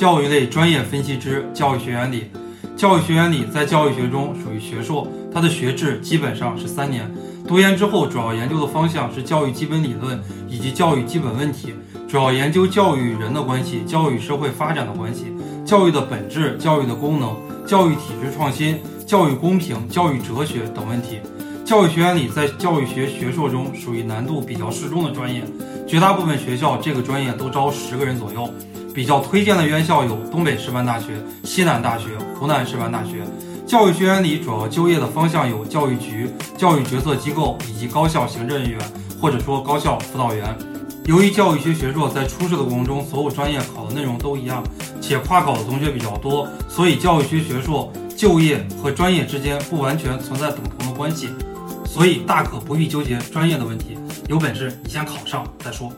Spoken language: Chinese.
教育类专业分析之教育学原理。教育学原理在教育学中属于学硕，它的学制基本上是三年。读研之后，主要研究的方向是教育基本理论以及教育基本问题，主要研究教育与人的关系、教育与社会发展的关系、教育的本质、教育的功能、教育体制创新、教育公平、教育哲学等问题。教育学原理在教育学学硕中属于难度比较适中的专业，绝大部分学校这个专业都招十个人左右。比较推荐的院校有东北师范大学、西南大学、湖南师范大学。教育学原理主要就业的方向有教育局、教育决策机构以及高校行政人员，或者说高校辅导员。由于教育学学硕在初试的过程中，所有专业考的内容都一样，且跨考的同学比较多，所以教育学学硕就业和专业之间不完全存在等同的关系，所以大可不必纠结专业的问题。有本事你先考上再说。